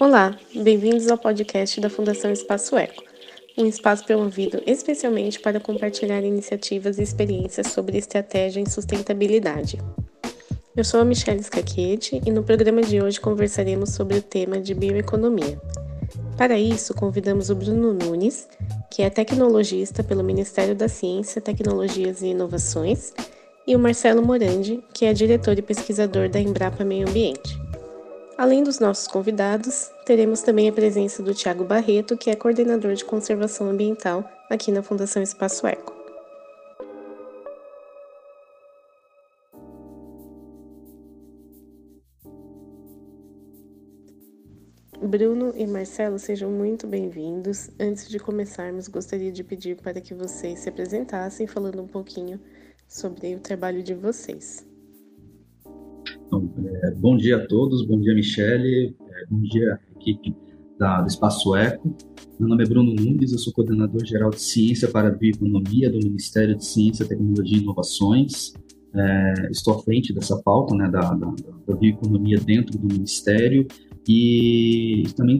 Olá, bem-vindos ao podcast da Fundação Espaço Eco, um espaço promovido especialmente para compartilhar iniciativas e experiências sobre estratégia em sustentabilidade. Eu sou a Michelle Scacchetti e no programa de hoje conversaremos sobre o tema de bioeconomia. Para isso, convidamos o Bruno Nunes, que é tecnologista pelo Ministério da Ciência, Tecnologias e Inovações, e o Marcelo Morandi, que é diretor e pesquisador da Embrapa Meio Ambiente. Além dos nossos convidados, teremos também a presença do Tiago Barreto, que é coordenador de conservação ambiental aqui na Fundação Espaço Eco. Bruno e Marcelo, sejam muito bem-vindos. Antes de começarmos, gostaria de pedir para que vocês se apresentassem falando um pouquinho sobre o trabalho de vocês. Então, é, bom dia a todos, bom dia Michele, é, bom dia equipe da, do Espaço Eco. Meu nome é Bruno Nunes, eu sou coordenador geral de Ciência para a Bioeconomia do Ministério de Ciência, Tecnologia e Inovações. É, estou à frente dessa pauta né, da, da, da bioeconomia dentro do Ministério e também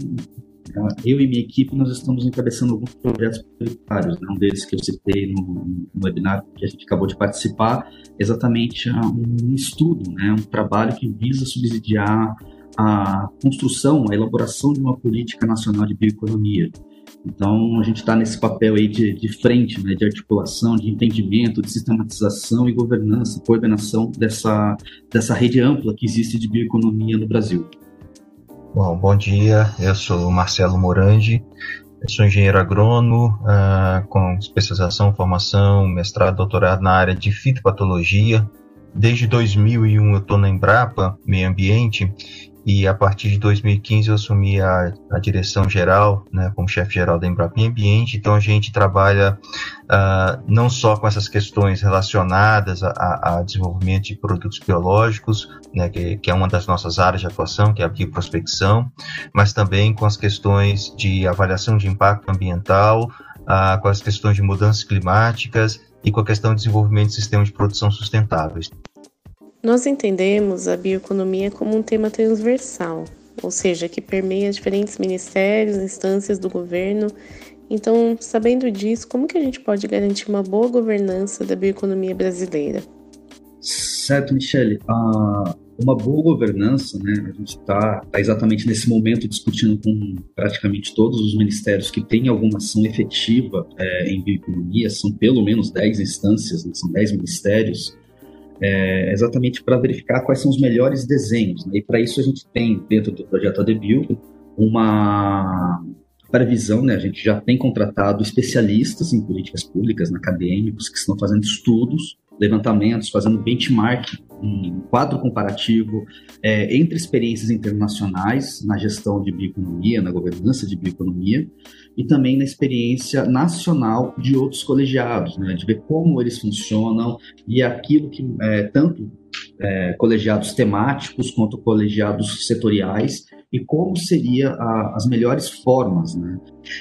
eu e minha equipe, nós estamos encabeçando alguns projetos prioritários, né? um deles que eu citei no, no, webinar que a gente acabou de participar, exatamente um estudo, né? um trabalho que visa subsidiar a construção, a elaboração de uma política nacional de bioeconomia. Então, a gente está nesse papel aí de, de frente, né, de articulação, de entendimento, de sistematização e governança, coordenação dessa, dessa rede ampla que existe de bioeconomia no Brasil. Bom, bom dia, eu sou Marcelo Morandi, sou engenheiro agrônomo uh, com especialização, formação, mestrado, doutorado na área de fitopatologia. Desde 2001 eu estou na Embrapa, Meio Ambiente, e a partir de 2015 eu assumi a, a direção geral, né, como chefe geral da Embrapa Ambiente, então a gente trabalha uh, não só com essas questões relacionadas a, a desenvolvimento de produtos biológicos, né, que, que, é uma das nossas áreas de atuação, que é a bioprospecção, mas também com as questões de avaliação de impacto ambiental, uh, com as questões de mudanças climáticas e com a questão de desenvolvimento de sistemas de produção sustentáveis. Nós entendemos a bioeconomia como um tema transversal, ou seja, que permeia diferentes ministérios, instâncias do governo. Então, sabendo disso, como que a gente pode garantir uma boa governança da bioeconomia brasileira? Certo, Michele. Uh, uma boa governança, né? A gente está tá exatamente nesse momento discutindo com praticamente todos os ministérios que têm alguma ação efetiva é, em bioeconomia, são pelo menos 10 instâncias, né? são 10 ministérios é, exatamente para verificar quais são os melhores desenhos. Né? E para isso a gente tem, dentro do projeto ADBio, uma previsão, né? a gente já tem contratado especialistas em políticas públicas, acadêmicos, que estão fazendo estudos, levantamentos, fazendo benchmark, um quadro comparativo é, entre experiências internacionais na gestão de bioeconomia, na governança de bioeconomia, e também na experiência nacional de outros colegiados, né, de ver como eles funcionam e aquilo que é, tanto é, colegiados temáticos quanto colegiados setoriais e como seria a, as melhores formas, né?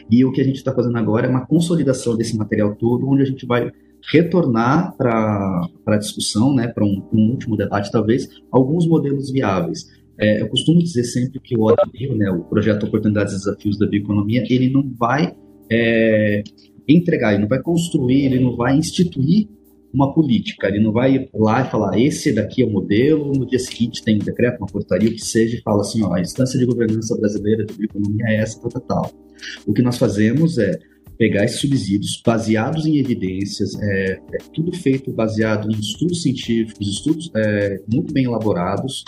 E o que a gente está fazendo agora é uma consolidação desse material todo, onde a gente vai retornar para a discussão, né, para um, um, último debate talvez, alguns modelos viáveis. É, eu costumo dizer sempre que o ODBio, né, o Projeto Oportunidades e Desafios da Bioeconomia, ele não vai é, entregar, ele não vai construir, ele não vai instituir uma política, ele não vai lá e falar esse daqui é o modelo, no dia seguinte tem um decreto, uma portaria, o que seja, e fala assim, ó, a instância de governança brasileira de bioeconomia é essa, tal, tal, tal. O que nós fazemos é pegar esses subsídios baseados em evidências, é, é tudo feito baseado em estudos científicos, estudos é, muito bem elaborados,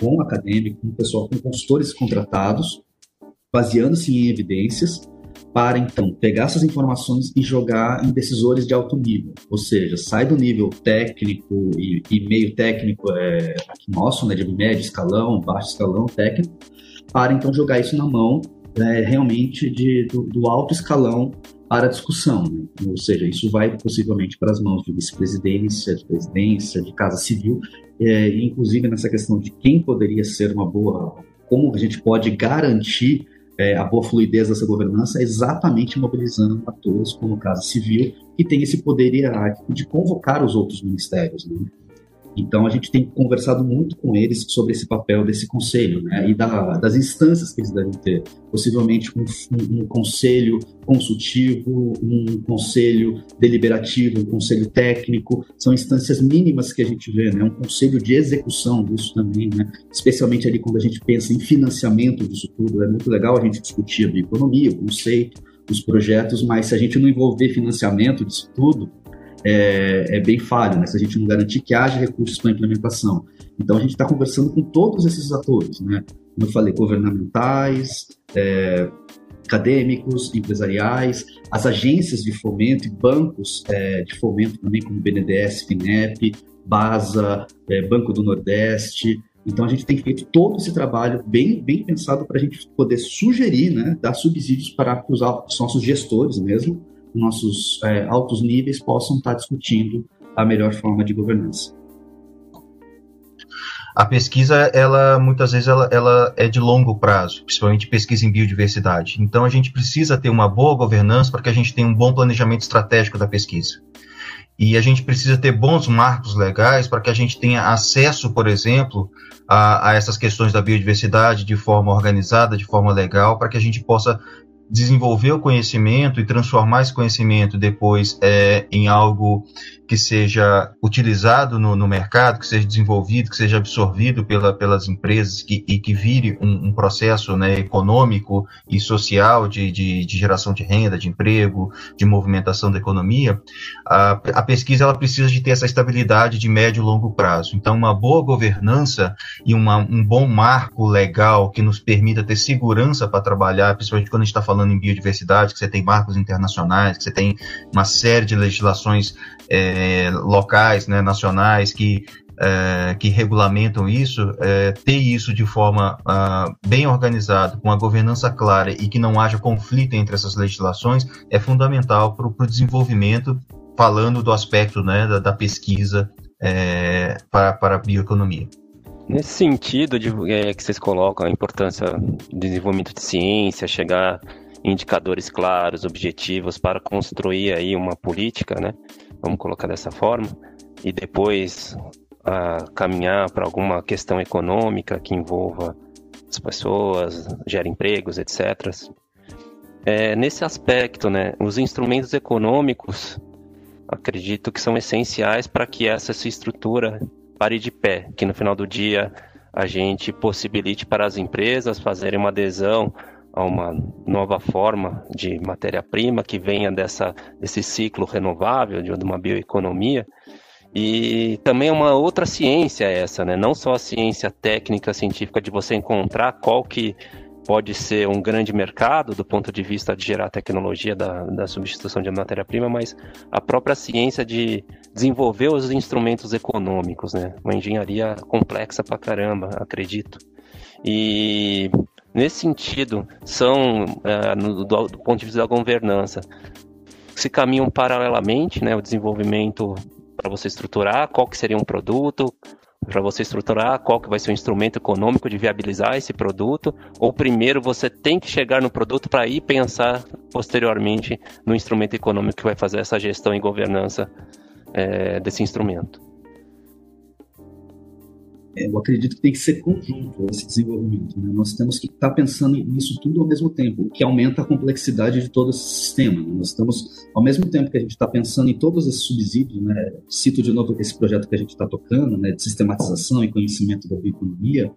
com acadêmico, com pessoal, com consultores contratados, baseando-se em evidências, para então pegar essas informações e jogar em decisores de alto nível, ou seja, sai do nível técnico e, e meio técnico é, nosso, né, de médio escalão, baixo escalão técnico, para então jogar isso na mão é, realmente de, do, do, alto escalão para discussão, né? ou seja, isso vai possivelmente para as mãos de vice-presidência, de presidência, de casa civil, é, inclusive nessa questão de quem poderia ser uma boa, como a gente pode garantir é, a boa fluidez dessa governança, exatamente mobilizando atores como Casa Civil, que tem esse poder hierárquico de convocar os outros ministérios. Né? Então a gente tem conversado muito com eles sobre esse papel desse conselho né, e da, das instâncias que eles devem ter. Possivelmente um, um, conselho consultivo, um conselho deliberativo, um conselho técnico, são instâncias mínimas que a gente vê, né, um conselho de execução disso também, né, especialmente ali quando a gente pensa em financiamento disso tudo. É muito legal a gente discutir a bioeconomia, o conceito, os projetos, mas se a gente não envolver financiamento disso tudo, é, é bem falho, né? se a gente não garantir que haja recursos para implementação. Então a gente está conversando com todos esses atores, né? Como eu falei, governamentais, é, acadêmicos, empresariais, as agências de fomento e bancos é, de fomento também, como BNDES, FINEP, BASA, é, Banco do Nordeste. Então a gente tem feito todo esse trabalho bem, bem pensado para a gente poder sugerir, né, dar subsídios para os nossos gestores mesmo nossos é, altos níveis possam estar discutindo a melhor forma de governança. A pesquisa, ela muitas vezes ela, ela, é de longo prazo, principalmente pesquisa em biodiversidade. Então a gente precisa ter uma boa governança para que a gente tenha um bom planejamento estratégico da pesquisa. E a gente precisa ter bons marcos legais para que a gente tenha acesso, por exemplo, a, a essas questões da biodiversidade de forma organizada, de forma legal, para que a gente possa desenvolver o conhecimento e transformar esse conhecimento depois é, em algo que seja utilizado no, no, mercado, que seja desenvolvido, que seja absorvido pela, pelas empresas que, e que vire um, um processo né, econômico e social de, de, de, geração de renda, de emprego, de movimentação da economia, a, a pesquisa ela precisa de ter essa estabilidade de médio e longo prazo. Então, uma boa governança e uma, um bom marco legal que nos permita ter segurança para trabalhar, principalmente quando a gente está falando em biodiversidade, que você tem marcos internacionais, que você tem uma série de legislações é, locais, né, nacionais, que, é, que regulamentam isso, é, ter isso de forma uh, bem organizada, com a governança clara e que não haja conflito entre essas legislações, é fundamental para o desenvolvimento, falando do aspecto né, da, da pesquisa é, para, para a bioeconomia. Nesse sentido de, é, que vocês colocam a importância do desenvolvimento de ciência, chegar indicadores claros, objetivos para construir aí uma política, né? Vamos colocar dessa forma, e depois a caminhar para alguma questão econômica que envolva as pessoas, gera empregos, etc. É, nesse aspecto, né, os instrumentos econômicos acredito que são essenciais para que essa estrutura pare de pé, que no final do dia a gente possibilite para as empresas fazerem uma adesão a uma nova forma de matéria-prima que venha dessa, desse ciclo renovável, de uma bioeconomia. E também é uma outra ciência essa, né? Não só a ciência técnica, científica de você encontrar qual que pode ser um grande mercado do ponto de vista de gerar tecnologia da, da substituição de matéria-prima, mas a própria ciência de desenvolver os instrumentos econômicos, né? Uma engenharia complexa pra caramba, acredito. E Nesse sentido, são, é, no, do, do, ponto de vista da governança, se caminham paralelamente, né, o desenvolvimento para você estruturar qual que seria um produto, para você estruturar qual que vai ser o instrumento econômico de viabilizar esse produto, ou primeiro você tem que chegar no produto para ir pensar posteriormente no instrumento econômico que vai fazer essa gestão e governança é, desse instrumento eu acredito que tem que ser conjunto esse desenvolvimento. Né? Nós temos que estar pensando nisso tudo ao mesmo tempo, o que aumenta a complexidade de todo esse sistema. Né? Nós estamos, ao mesmo tempo que a gente está pensando em todos esses subsídios, né? cito de novo esse projeto que a gente está tocando, né? de sistematização e conhecimento da bioeconomia,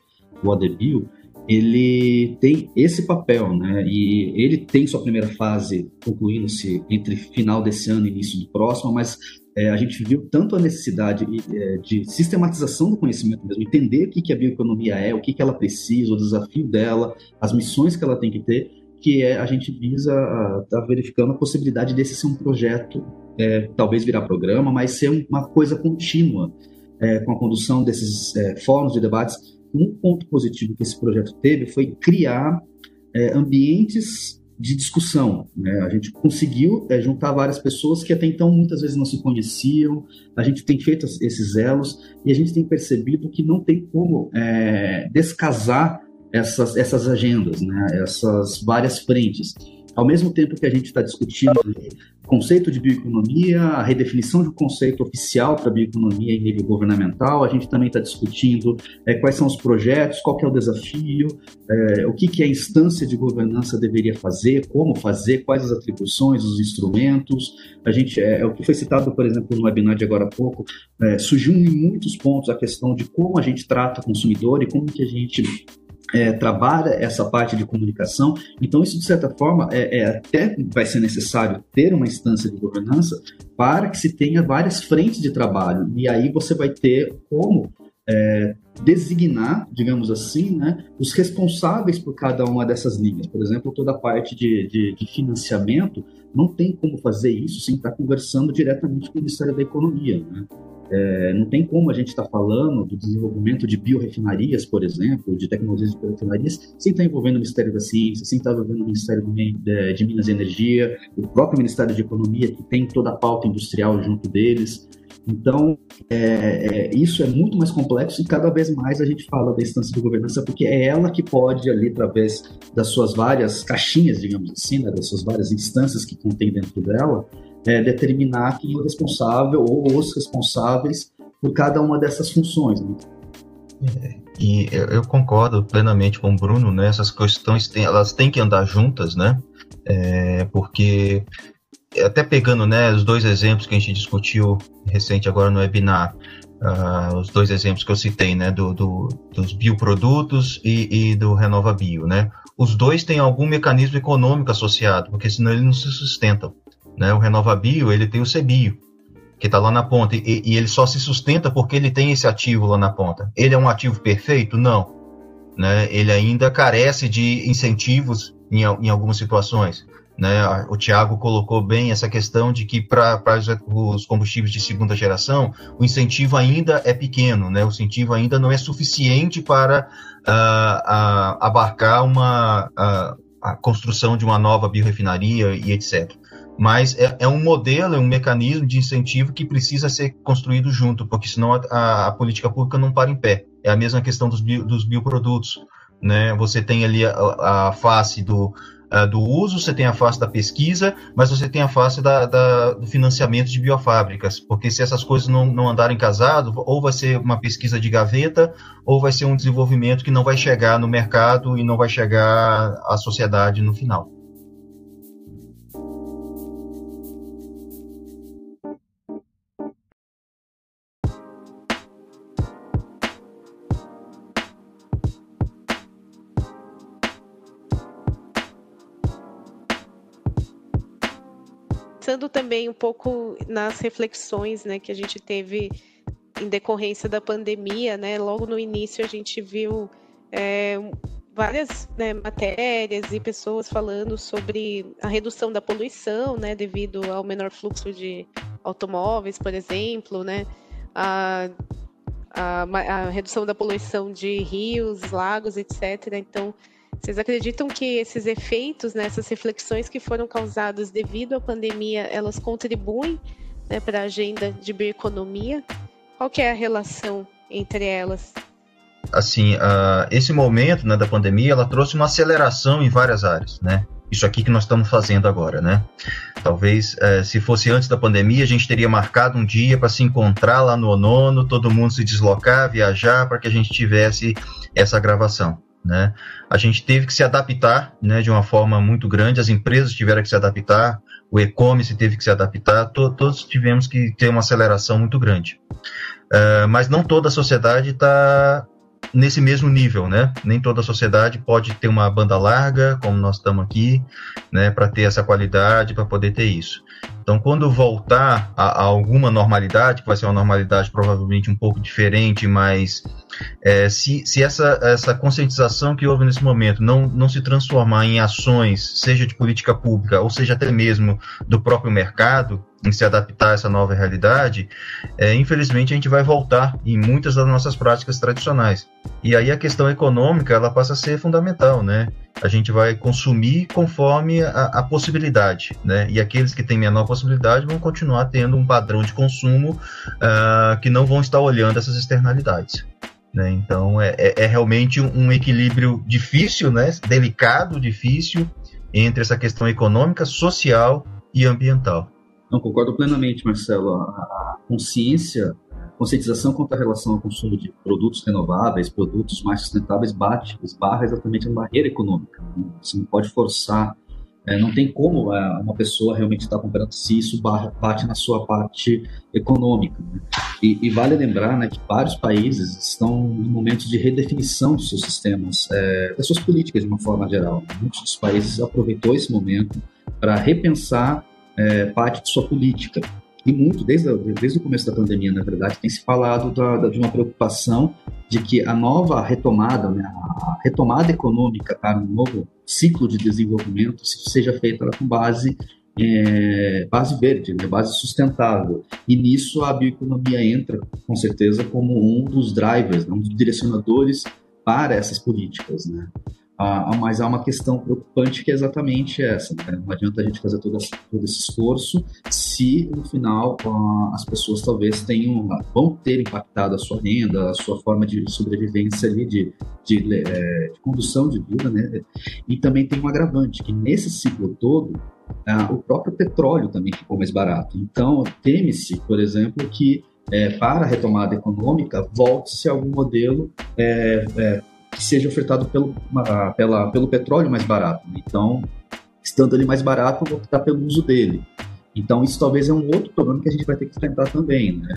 o ADBio, ele tem esse papel, né? E ele tem sua primeira fase concluindo-se entre final desse ano e início do próximo, mas é, a gente viu tanto a necessidade é, de sistematização do conhecimento mesmo, entender o que, que a bioeconomia é, o que, que ela precisa, o desafio dela, as missões que ela tem que ter, que é, a gente visa estar tá verificando a possibilidade desse ser um projeto, é, talvez virar programa, mas ser uma coisa contínua, é, com a condução desses é, fóruns de debates. Um ponto positivo que esse projeto teve foi criar ambientes de discussão. Né? A gente conseguiu é, juntar várias pessoas que até então muitas vezes não se conheciam. A gente tem feito esses elos e a gente tem percebido que não tem como é, descasar essas, essas agendas, né? essas várias frentes. Ao mesmo tempo que a gente está discutindo o conceito de bioeconomia, a redefinição de um conceito oficial para bioeconomia em nível governamental, a gente também está discutindo é, quais são os projetos, qual é o desafio, é, o que, que a instância de governança deveria fazer, como fazer, quais as atribuições, os instrumentos. A gente, é, é o que foi citado, por exemplo, no webinar de agora há pouco, é, surgiu em muitos pontos a questão de como a gente trata o consumidor e como que a gente é, trabalha essa parte de comunicação. Então, isso, de certa forma, é, é, até vai ser necessário ter uma instância de governança para que se tenha várias frentes de trabalho. E aí você vai ter como é, designar, digamos assim, né, os responsáveis por cada uma dessas linhas. Por exemplo, toda a parte de, de, de financiamento, não tem como fazer isso sem estar conversando diretamente com o Ministério da Economia. Né? É, não tem como a gente estar tá falando do desenvolvimento de biorefinarias, por exemplo, de tecnologias de biorefinarias, sem estar tá envolvendo o Ministério da Ciência, sem estar tá envolvendo o Ministério de, Minas e Energia, o próprio Ministério de Economia, que tem toda a pauta industrial junto deles. Então, é, é, isso é muito mais complexo e cada vez mais a gente fala da instância de governança, porque é ela que pode, ali, através das suas várias caixinhas, digamos assim, né, das suas várias instâncias que contém dentro dela, é, determinar quem é o responsável ou os responsáveis por cada uma dessas funções. Né? É, e eu, concordo plenamente com o Bruno, né? Essas questões têm, elas têm que andar juntas, né? É, porque até pegando, né, os dois exemplos que a gente discutiu recente agora no webinar, uh, os dois exemplos que eu citei, né, do, do dos bioprodutos e, e do Renova Bio, né? Os dois têm algum mecanismo econômico associado, porque senão eles não se sustentam. Né? O RenovaBio, ele tem o CBio, que está lá na ponta, e, e, ele só se sustenta porque ele tem esse ativo lá na ponta. Ele é um ativo perfeito? Não. Né? Ele ainda carece de incentivos em, em algumas situações. Né? O Tiago colocou bem essa questão de que para os combustíveis de segunda geração, o incentivo ainda é pequeno, né? o incentivo ainda não é suficiente para uh, uh, abarcar uma, uh, a construção de uma nova biorefinaria e etc mas é, é, um modelo, é um mecanismo de incentivo que precisa ser construído junto, porque senão a, a política pública não para em pé. É a mesma questão dos, bio, dos bioprodutos. Né? Você tem ali a, a face do, do uso, você tem a face da pesquisa, mas você tem a face da, da, do financiamento de biofábricas, porque se essas coisas não, não andarem casadas, ou vai ser uma pesquisa de gaveta, ou vai ser um desenvolvimento que não vai chegar no mercado e não vai chegar à sociedade no final. Pensando também um pouco nas reflexões né, que a gente teve em decorrência da pandemia, né? Logo no início a gente viu é, várias né, matérias e pessoas falando sobre a redução da poluição, né? Devido ao menor fluxo de automóveis, por exemplo, né? A, a, a redução da poluição de rios, lagos, etc. Então, vocês acreditam que esses efeitos, né, essas reflexões que foram causadas devido à pandemia, elas contribuem né, para a agenda de bioeconomia? Qual que é a relação entre elas? Assim, uh, esse momento né, da pandemia, ela trouxe uma aceleração em várias áreas, né? Isso aqui que nós estamos fazendo agora, né? Talvez, uh, se fosse antes da pandemia, a gente teria marcado um dia para se encontrar lá no Onono, todo mundo se deslocar, viajar, para que a gente tivesse essa gravação. Né? A gente teve que se adaptar né, de uma forma muito grande, as empresas tiveram que se adaptar, o e-commerce teve que se adaptar, to todos tivemos que ter uma aceleração muito grande. Uh, mas não toda a sociedade está nesse mesmo nível, né? Nem toda a sociedade pode ter uma banda larga, como nós estamos aqui, né, para ter essa qualidade, para poder ter isso. Então, quando voltar a, a, alguma normalidade, que vai ser uma normalidade provavelmente um pouco diferente, mas é, se, se essa, essa conscientização que houve nesse momento não, não se transformar em ações, seja de política pública, ou seja até mesmo do próprio mercado, em se adaptar a essa nova realidade, é, infelizmente a gente vai voltar em muitas das nossas práticas tradicionais. E aí a questão econômica ela passa a ser fundamental, né? A gente vai consumir conforme a, a possibilidade, né? E aqueles que têm menor possibilidade vão continuar tendo um padrão de consumo uh, que não vão estar olhando essas externalidades. Né? Então é, é, é realmente um equilíbrio difícil, né? Delicado, difícil, entre essa questão econômica, social e ambiental. Não, concordo plenamente, Marcelo. A, a consciência, a conscientização quanto à relação ao consumo de produtos renováveis, produtos mais sustentáveis, bate, esbarra exatamente na barreira econômica. Você não pode forçar é, não tem como é, uma pessoa realmente estar comprando se isso bate na sua parte econômica. Né? E, e, vale lembrar né, que vários países estão em momentos de redefinição dos seus sistemas, é, das suas políticas de uma forma geral. Muitos dos países aproveitou esse momento para repensar é, parte de sua política. E muito, desde, desde o começo da pandemia, na verdade, tem se falado da, da, de uma preocupação de que a nova retomada, né, a retomada econômica para um novo ciclo de desenvolvimento seja feita com base é, base verde, né, base sustentável. E nisso a bioeconomia entra, com certeza, como um dos drivers, né, um dos direcionadores para essas políticas. Né? Ah, mas há uma questão preocupante que é exatamente essa. Né? Não adianta a gente fazer todo, todo esse esforço se, no final, ah, as pessoas talvez tenham, vão ter impactado a sua renda, a sua forma de sobrevivência ali, de, de, é, de condução de vida. Né? E também tem um agravante, que nesse ciclo todo, ah, o próprio petróleo também ficou mais barato. Então, teme-se, por exemplo, que é, para a retomada econômica, volte-se algum modelo é, é, que seja ofertado pelo, pela, pelo petróleo mais barato. Então, estando ele mais barato, vou optar pelo uso dele. Então, isso talvez é um outro problema que a gente vai ter que enfrentar também. Né?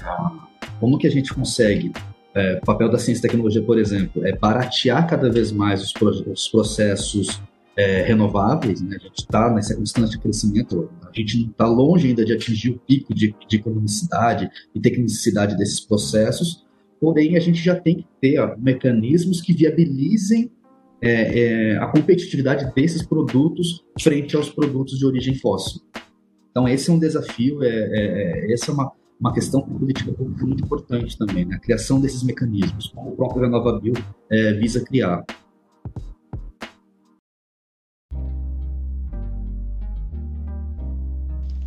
Como que a gente consegue, é, o papel da ciência e tecnologia, por exemplo, é baratear cada vez mais os, os processos é, renováveis, né? a gente está nessa constante crescimento, a gente não está longe ainda de atingir o pico de, de economicidade e tecnicidade desses processos, porém a gente já tem que ter ó, mecanismos que viabilizem é, é, a competitividade desses produtos frente aos produtos de origem fóssil. Então esse é um desafio, é, é, é essa é uma, uma questão política muito importante também, né? a criação desses mecanismos, como o próprio Renova Bio é, visa criar.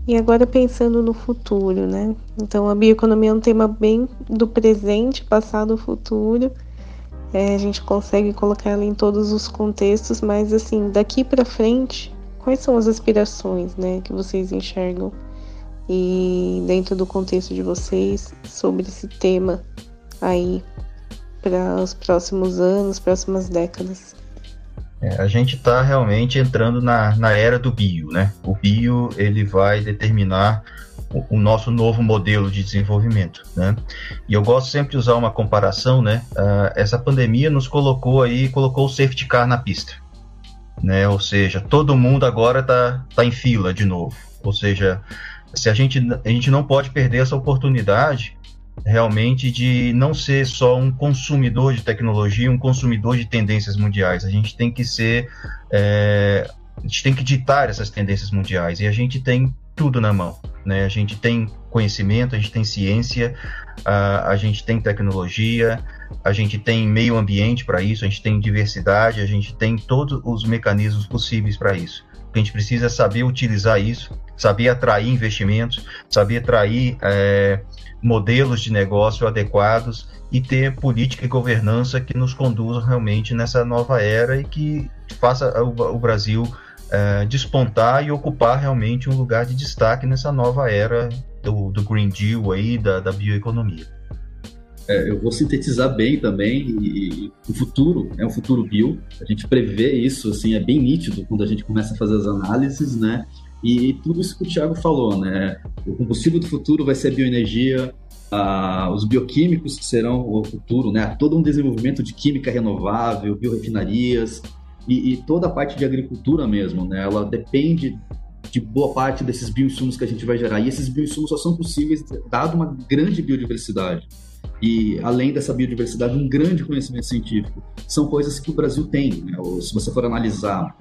E agora pensando no futuro, né? Então a bioeconomia é um tema bem do presente, passado, futuro. É, a gente consegue colocar ela em todos os contextos, mas assim, daqui para frente, quais são as aspirações, né, que vocês enxergam e dentro do contexto de vocês sobre esse tema aí para os próximos anos, próximas décadas? É, a gente está realmente entrando na, na era do bio, né? O bio ele vai determinar o, o, nosso novo modelo de desenvolvimento, né? E eu gosto sempre de usar uma comparação, né? Uh, essa pandemia nos colocou aí, colocou o safety car na pista, né? Ou seja, todo mundo agora está tá em fila de novo. Ou seja, se a gente, a gente não pode perder essa oportunidade realmente de não ser só um consumidor de tecnologia, um consumidor de tendências mundiais. A gente tem que ser, é, a gente tem que ditar essas tendências mundiais e a gente tem tudo na mão, né? A gente tem conhecimento, a gente tem ciência, a, a gente tem tecnologia, a gente tem meio ambiente para isso, a gente tem diversidade, a gente tem todos os mecanismos possíveis para isso. A gente precisa saber utilizar isso, saber atrair investimentos, saber atrair é, modelos de negócio adequados e ter política e governança que nos conduzam realmente nessa nova era e que faça o, o Brasil é, despontar e ocupar realmente um lugar de destaque nessa nova era do, do Green Deal aí, da, da bioeconomia. É, eu vou sintetizar bem também e, e, o futuro é um futuro bio. A gente prevê isso, assim, é bem nítido quando a gente começa a fazer as análises, né? E tudo isso que o Thiago falou, né? O combustível do futuro vai ser a bioenergia, os bioquímicos que serão o futuro, né? Todo um desenvolvimento de química renovável, biorefinarias e, e toda a parte de agricultura mesmo, né? Ela depende de boa parte desses bioinsumos que a gente vai gerar. E esses bioinsumos só são possíveis dado uma grande biodiversidade. E além dessa biodiversidade, um grande conhecimento científico. São coisas que o Brasil tem. Né? Se você for analisar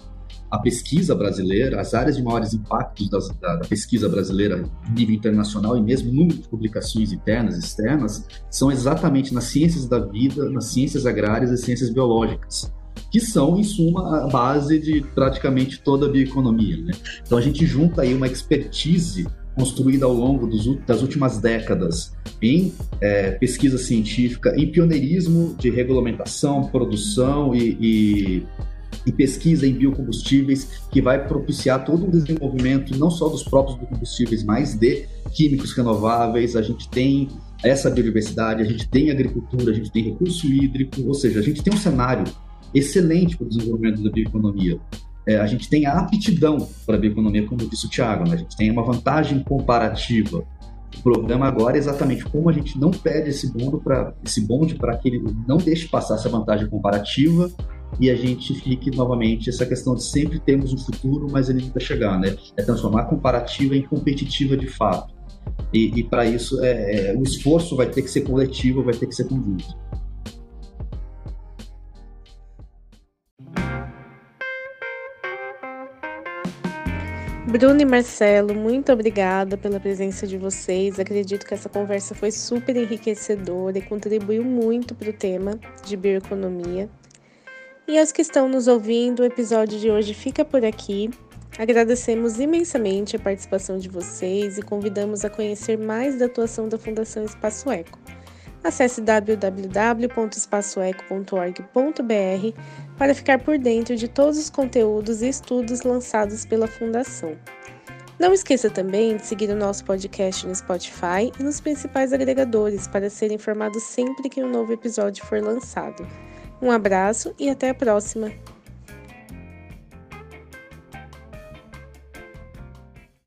a pesquisa brasileira, as áreas de maiores impactos das, da, da, pesquisa brasileira nível internacional e mesmo número de publicações internas e externas são exatamente nas ciências da vida, nas ciências agrárias e ciências biológicas, que são, em suma, a base de praticamente toda a bioeconomia. Né? Então a gente junta aí uma expertise construída ao longo dos, das últimas décadas em é, pesquisa científica, em pioneirismo de regulamentação, produção e, e e pesquisa em biocombustíveis que vai propiciar todo um desenvolvimento não só dos próprios biocombustíveis, mas de químicos renováveis. A gente tem essa biodiversidade, a gente tem agricultura, a gente tem recurso hídrico, ou seja, a gente tem um cenário excelente para o desenvolvimento da bioeconomia. É, a gente tem a aptidão para a bioeconomia, como disse o Tiago, né? a gente tem uma vantagem comparativa. O problema agora é exatamente como a gente não pede esse bonde para esse bonde para que ele não deixe passar essa vantagem comparativa e a gente fique novamente essa questão de sempre termos um futuro, mas ele nunca chegar, né? É transformar a comparativa em competitiva de fato. E, e para isso é, é, o esforço vai ter que ser coletivo, vai ter que ser conjunto. Bruno e Marcelo, muito obrigada pela presença de vocês. Acredito que essa conversa foi super enriquecedora e contribuiu muito para o tema de bioeconomia. E aos que estão nos ouvindo, o episódio de hoje fica por aqui. Agradecemos imensamente a participação de vocês e convidamos a conhecer mais da atuação da Fundação Espaço Eco. Acesse www.espaçoeco.org.br para ficar por dentro de todos os conteúdos e estudos lançados pela Fundação. Não esqueça também de seguir o nosso podcast no Spotify e nos principais agregadores para ser informado sempre que um novo episódio for lançado. Um abraço e até a próxima!